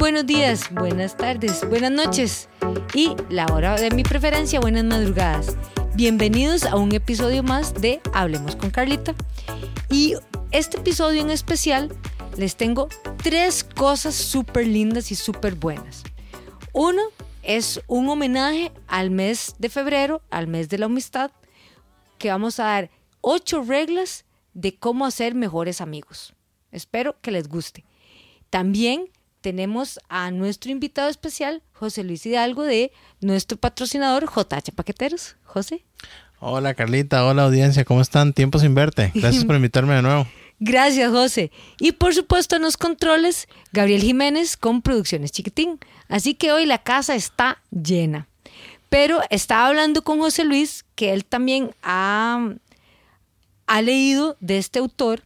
buenos días, buenas tardes, buenas noches y la hora de mi preferencia, buenas madrugadas. Bienvenidos a un episodio más de Hablemos con Carlita. Y este episodio en especial les tengo tres cosas súper lindas y súper buenas. Uno es un homenaje al mes de febrero, al mes de la amistad, que vamos a dar ocho reglas de cómo hacer mejores amigos. Espero que les guste. También tenemos a nuestro invitado especial, José Luis Hidalgo, de nuestro patrocinador JH Paqueteros. José. Hola Carlita, hola audiencia, ¿cómo están? Tiempo sin verte. Gracias por invitarme de nuevo. Gracias, José. Y por supuesto en los controles, Gabriel Jiménez con Producciones Chiquitín. Así que hoy la casa está llena. Pero estaba hablando con José Luis, que él también ha, ha leído de este autor,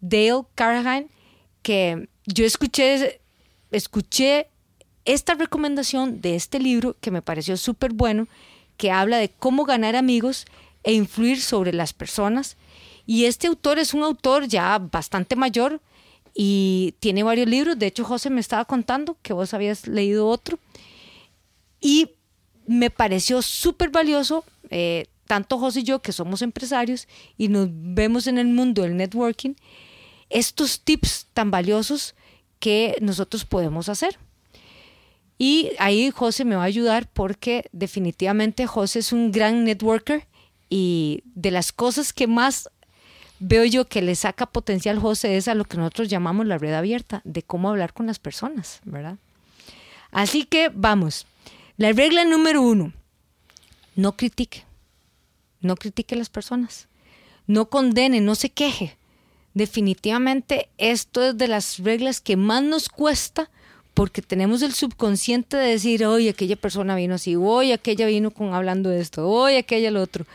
Dale Carnahan, que yo escuché, escuché esta recomendación de este libro que me pareció súper bueno, que habla de cómo ganar amigos e influir sobre las personas. Y este autor es un autor ya bastante mayor y tiene varios libros. De hecho, José me estaba contando que vos habías leído otro. Y me pareció súper valioso, eh, tanto José y yo, que somos empresarios y nos vemos en el mundo del networking, estos tips tan valiosos que nosotros podemos hacer. Y ahí José me va a ayudar porque definitivamente José es un gran networker y de las cosas que más veo yo que le saca potencial José es a lo que nosotros llamamos la red abierta, de cómo hablar con las personas, ¿verdad? Así que vamos. La regla número uno, no critique. No critique a las personas. No condene, no se queje. Definitivamente esto es de las reglas que más nos cuesta porque tenemos el subconsciente de decir, hoy aquella persona vino así, hoy aquella vino con hablando de esto, hoy aquella lo otro.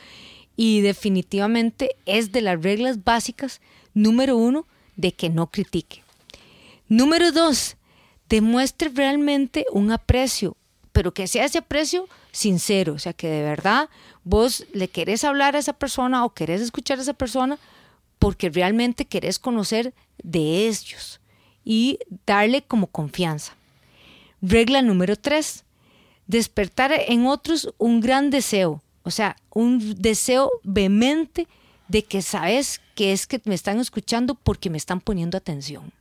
Y definitivamente es de las reglas básicas, número uno, de que no critique. Número dos, demuestre realmente un aprecio, pero que sea ese aprecio sincero, o sea, que de verdad vos le querés hablar a esa persona o querés escuchar a esa persona porque realmente querés conocer de ellos y darle como confianza. Regla número tres, despertar en otros un gran deseo, o sea, un deseo vehemente de que sabes que es que me están escuchando porque me están poniendo atención.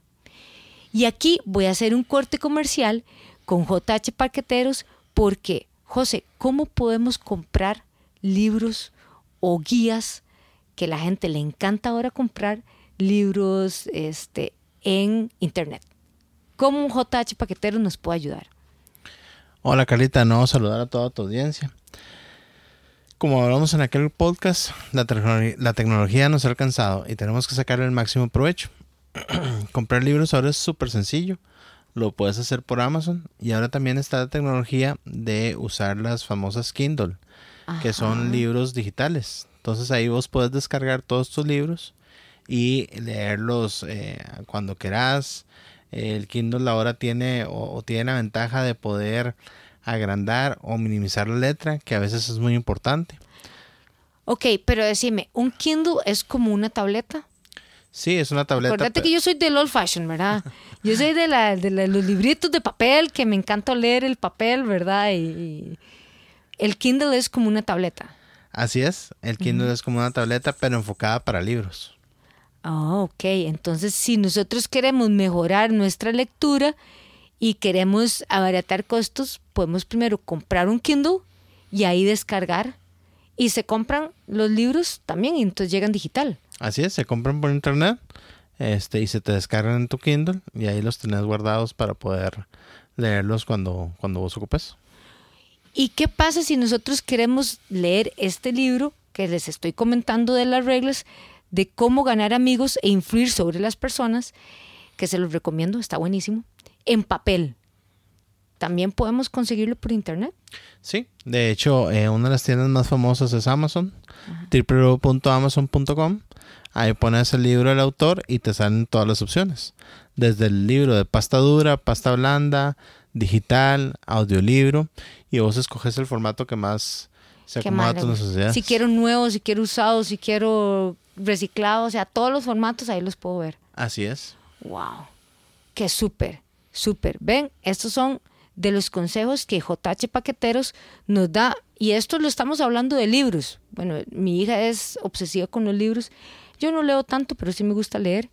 Y aquí voy a hacer un corte comercial con JH Parqueteros porque, José, ¿cómo podemos comprar libros o guías que la gente le encanta ahora comprar libros este, en internet? ¿Cómo un JH Paquetero nos puede ayudar? Hola Carlita, no saludar a toda tu audiencia. Como hablamos en aquel podcast, la, la tecnología nos ha alcanzado y tenemos que sacar el máximo provecho. Comprar libros ahora es súper sencillo lo puedes hacer por Amazon y ahora también está la tecnología de usar las famosas Kindle, que son libros digitales. Entonces ahí vos puedes descargar todos tus libros y leerlos eh, cuando querás. El Kindle ahora tiene o, tiene la ventaja de poder agrandar o minimizar la letra, que a veces es muy importante. Ok, pero decime, ¿un Kindle es como una tableta? Sí, es una tableta. Acuérdate que yo soy del old fashion, ¿verdad? Yo soy de, la, de los libritos de papel, que me encanta leer el papel, ¿verdad? Y, el Kindle es como una tableta. Así es, el Kindle es como una tableta, pero enfocada para libros. Ah, ok. Entonces, si nosotros queremos mejorar nuestra lectura y queremos abaratar costos, podemos primero comprar un Kindle y ahí descargar. Y se compran los libros también y entonces llegan digital. Así es, se compran por internet este, y se te descargan en tu Kindle y ahí los tenés guardados para poder leerlos cuando, cuando vos ocupes. ¿Y qué pasa si nosotros queremos leer este libro que les estoy comentando de las reglas de cómo ganar amigos e influir sobre las personas? Que se los recomiendo, está buenísimo. En papel. ¿También podemos conseguirlo por internet? Sí, de hecho, eh, una de las tiendas más famosas es Amazon, www.amazon.com. Ahí pones el libro del autor y te salen todas las opciones. Desde el libro de pasta dura, pasta blanda, digital, audiolibro. Y vos escoges el formato que más se acomoda a tus necesidades. Si quiero nuevo, si quiero usado, si quiero reciclado, o sea, todos los formatos ahí los puedo ver. Así es. Wow. Qué súper. Súper. Ven, estos son de los consejos que JH Paqueteros nos da. Y esto lo estamos hablando de libros. Bueno, mi hija es obsesiva con los libros. Yo no leo tanto, pero sí me gusta leer.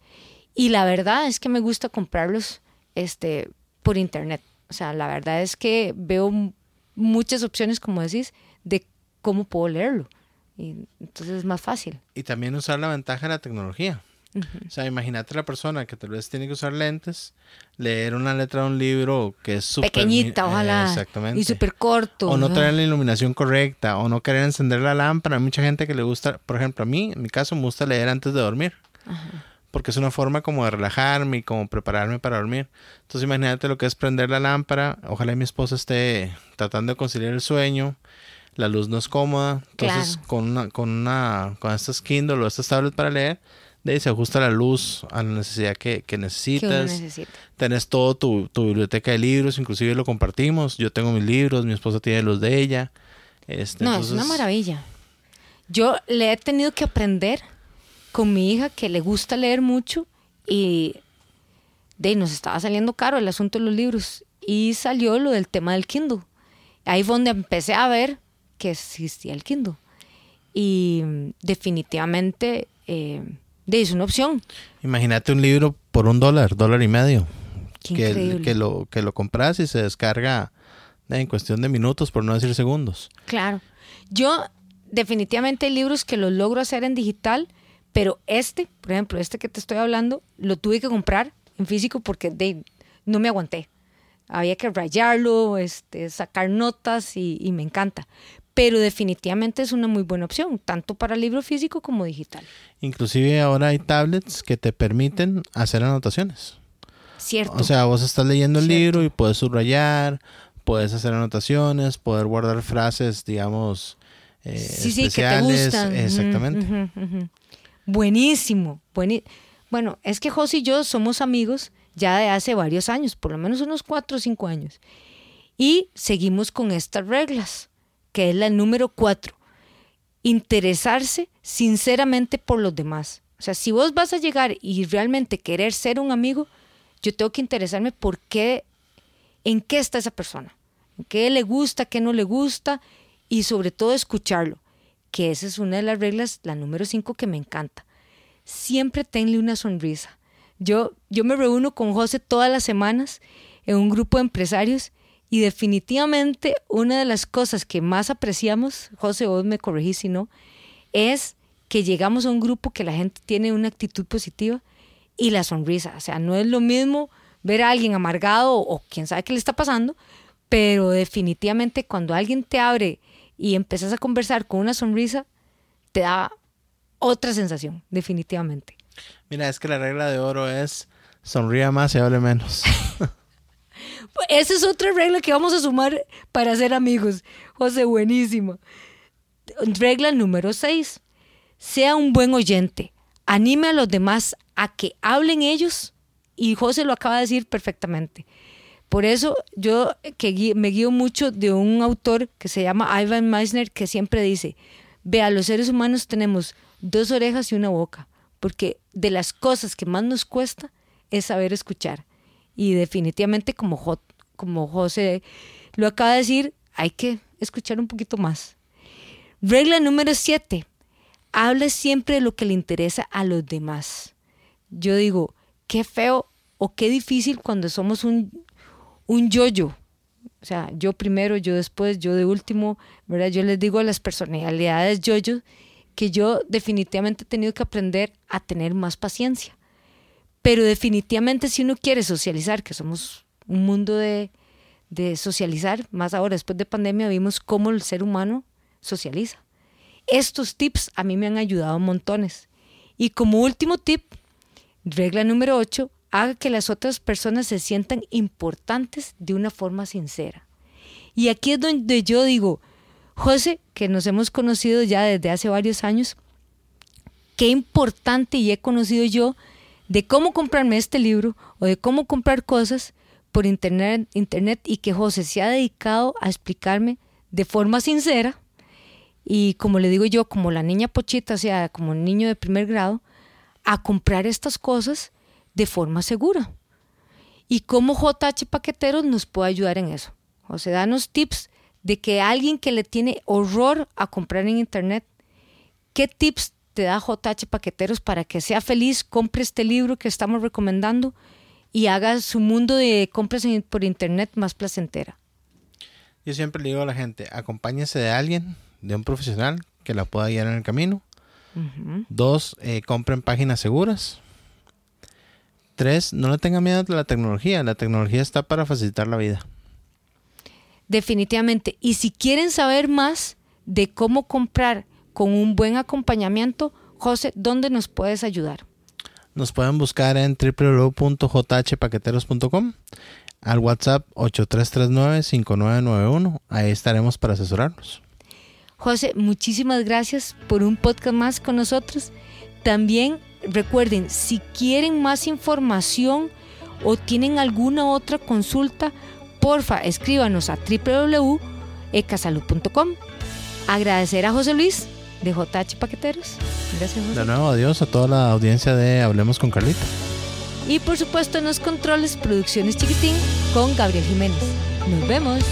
Y la verdad es que me gusta comprarlos este, por internet. O sea, la verdad es que veo muchas opciones, como decís, de cómo puedo leerlo. Y entonces es más fácil. Y también usar la ventaja de la tecnología. O sea, imagínate la persona que tal vez tiene que usar lentes, leer una letra de un libro que es súper... Pequeñita, ojalá. exactamente. Y súper corto. O no traer la iluminación correcta, o no querer encender la lámpara. Hay mucha gente que le gusta, por ejemplo, a mí, en mi caso, me gusta leer antes de dormir. Porque es una forma como de relajarme y como prepararme para dormir. Entonces imagínate lo que es prender la lámpara. Ojalá mi esposa esté tratando de conciliar el sueño la luz no es cómoda. Entonces, con una, con una, con estas Kindle o estas tablets para leer, de ahí se ajusta la luz a la necesidad que, que necesitas. necesita. Tenés todo tu, tu, biblioteca de libros, inclusive lo compartimos. Yo tengo mis libros, mi esposa tiene los de ella. Este, no, es una maravilla. Yo le he tenido que aprender con mi hija que le gusta leer mucho y de nos estaba saliendo caro el asunto de los libros y salió lo del tema del Kindle. Ahí fue donde empecé a ver que existía el Kindle. Y definitivamente eh, es una opción. Imagínate un libro por un dólar, dólar y medio. que, que, lo, que lo compras y se descarga en cuestión de minutos, por no decir segundos. Claro. Yo definitivamente hay libros que los logro hacer en digital, pero este, por ejemplo, este que te estoy hablando, lo tuve que comprar en físico porque de, no me aguanté. Había que rayarlo, este, sacar notas y, y me encanta pero definitivamente es una muy buena opción, tanto para libro físico como digital. Inclusive ahora hay tablets que te permiten hacer anotaciones. Cierto. O sea, vos estás leyendo el libro y puedes subrayar, puedes hacer anotaciones, poder guardar frases, digamos, eh, sí, sí, que te gustan. Exactamente. Buenísimo. bueno, es que José y yo somos amigos ya de hace varios años, por lo menos unos cuatro o cinco años. Y seguimos con estas reglas que es la número cuatro. Interesarse sinceramente por los demás. O sea, si vos vas a llegar y realmente querer ser un amigo, yo tengo que interesarme por qué, en qué está esa persona, en qué le gusta, qué no le gusta y sobre todo escucharlo, que esa es una de las reglas, la número cinco que me encanta. Siempre tenle una sonrisa. Yo, yo me reúno con José todas las semanas en un grupo de empresarios y definitivamente una de las cosas que más apreciamos, José, vos me corregís si no, es que llegamos a un grupo que la gente tiene una actitud positiva y la sonrisa. O sea, no es lo mismo ver a alguien amargado o, quién sabe qué le está pasando, pero definitivamente cuando alguien te abre y empezás a conversar con una sonrisa, te da otra sensación, definitivamente. Mira, es que la regla de oro es sonría más y hable menos. Esa es otra regla que vamos a sumar para ser amigos. José, buenísimo. Regla número 6. Sea un buen oyente. Anime a los demás a que hablen ellos. Y José lo acaba de decir perfectamente. Por eso yo que me guío mucho de un autor que se llama Ivan Meisner que siempre dice, vea, los seres humanos tenemos dos orejas y una boca, porque de las cosas que más nos cuesta es saber escuchar. Y definitivamente como, como José lo acaba de decir, hay que escuchar un poquito más. Regla número 7. Hable siempre de lo que le interesa a los demás. Yo digo, qué feo o qué difícil cuando somos un, un yo-yo. O sea, yo primero, yo después, yo de último, ¿verdad? Yo les digo a las personalidades yo-yo que yo definitivamente he tenido que aprender a tener más paciencia. Pero definitivamente si uno quiere socializar, que somos un mundo de, socializar, más ahora después de pandemia vimos cómo el ser humano socializa. Estos tips a mí me han ayudado montones. Y como último tip, regla número 8, haga que las otras personas se sientan importantes de una forma sincera. Y aquí es donde yo digo, José, que nos hemos conocido ya desde hace varios años, qué importante y he conocido yo de cómo comprarme este libro o de cómo comprar cosas por internet, internet y que José se ha dedicado a explicarme de forma sincera y como le digo yo, como la niña pochita, o sea, como un niño de primer grado, a comprar estas cosas de forma segura. y cómo JH Paqueteros nos puede ayudar en eso. José, danos tips de que alguien que le tiene horror a comprar en internet, ¿qué tips te da JH Paqueteros para que sea feliz, compre este libro que estamos recomendando y haga su mundo de compras por internet más placentera? Yo siempre le digo a la gente, acompáñese de alguien, de un profesional que la pueda guiar en el camino. Dos, eh, compren páginas seguras. Tres, no le tenga miedo a la tecnología. La tecnología está para facilitar la vida. Definitivamente. Y si quieren saber más de cómo comprar con un buen acompañamiento, José, ¿dónde nos puedes ayudar? Nos pueden buscar en www.jhpaqueteros.com al WhatsApp 8339-5991. Ahí estaremos para asesorarnos. José, muchísimas gracias por un podcast más con nosotros. También recuerden, si quieren más información o tienen alguna otra consulta, porfa, escríbanos a www.ecasalud.com. Agradecer a José Luis de JH Paqueteros. Gracias, José. De nuevo, adiós a toda la audiencia de Hablemos con Carlita. Y por supuesto en los controles Producciones Chiquitín con Gabriel Jiménez. Nos vemos.